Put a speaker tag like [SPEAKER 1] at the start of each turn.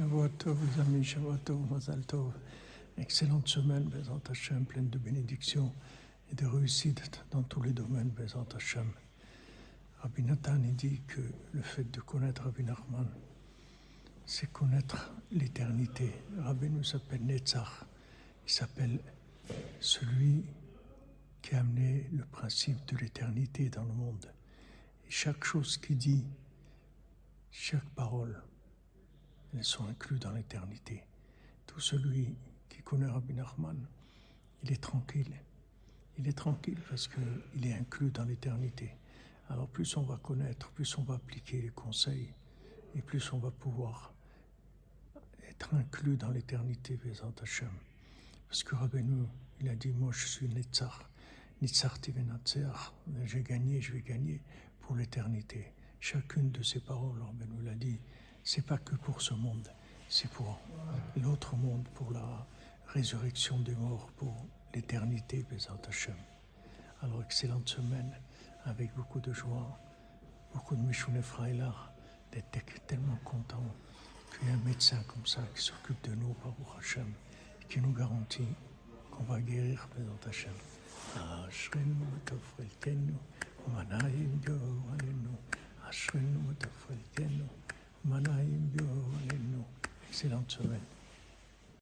[SPEAKER 1] Shavuot Tov, les amis, Shavuot. Excellente semaine, Bezant Hashem, pleine de bénédictions et de réussite dans tous les domaines, Bezant Hashem. Rabbi Nathan dit que le fait de connaître Rabbi Nachman, c'est connaître l'éternité. Rabbi nous s'appelle Netzach, il s'appelle celui qui a amené le principe de l'éternité dans le monde. Chaque chose qu'il dit, chaque parole, elles sont incluses dans l'éternité. Tout celui qui connaît Rabbi Nachman, il est tranquille. Il est tranquille parce qu'il est inclus dans l'éternité. Alors plus on va connaître, plus on va appliquer les conseils, et plus on va pouvoir être inclus dans l'éternité, Vezant Hashem. Parce que Rabbeinu, il a dit, moi je suis Netzach, Netzach Tivenatzer, j'ai gagné, je vais gagner pour l'éternité. Chacune de ces paroles, Rabbeinu l'a dit, c'est pas que pour ce monde, c'est pour l'autre monde, pour la résurrection des morts, pour l'éternité, Bezat Hashem. Alors, excellente semaine, avec beaucoup de joie, beaucoup de Mishune Freila, d'être tellement content qu'il y ait un médecin comme ça qui s'occupe de nous, par Hashem, qui nous garantit qu'on va guérir, Bezat Hashem. אשרנו ותפרלתנו, ומנעים יאור עלינו, אשרנו ותפרלתנו. Manaïm Excellente semaine.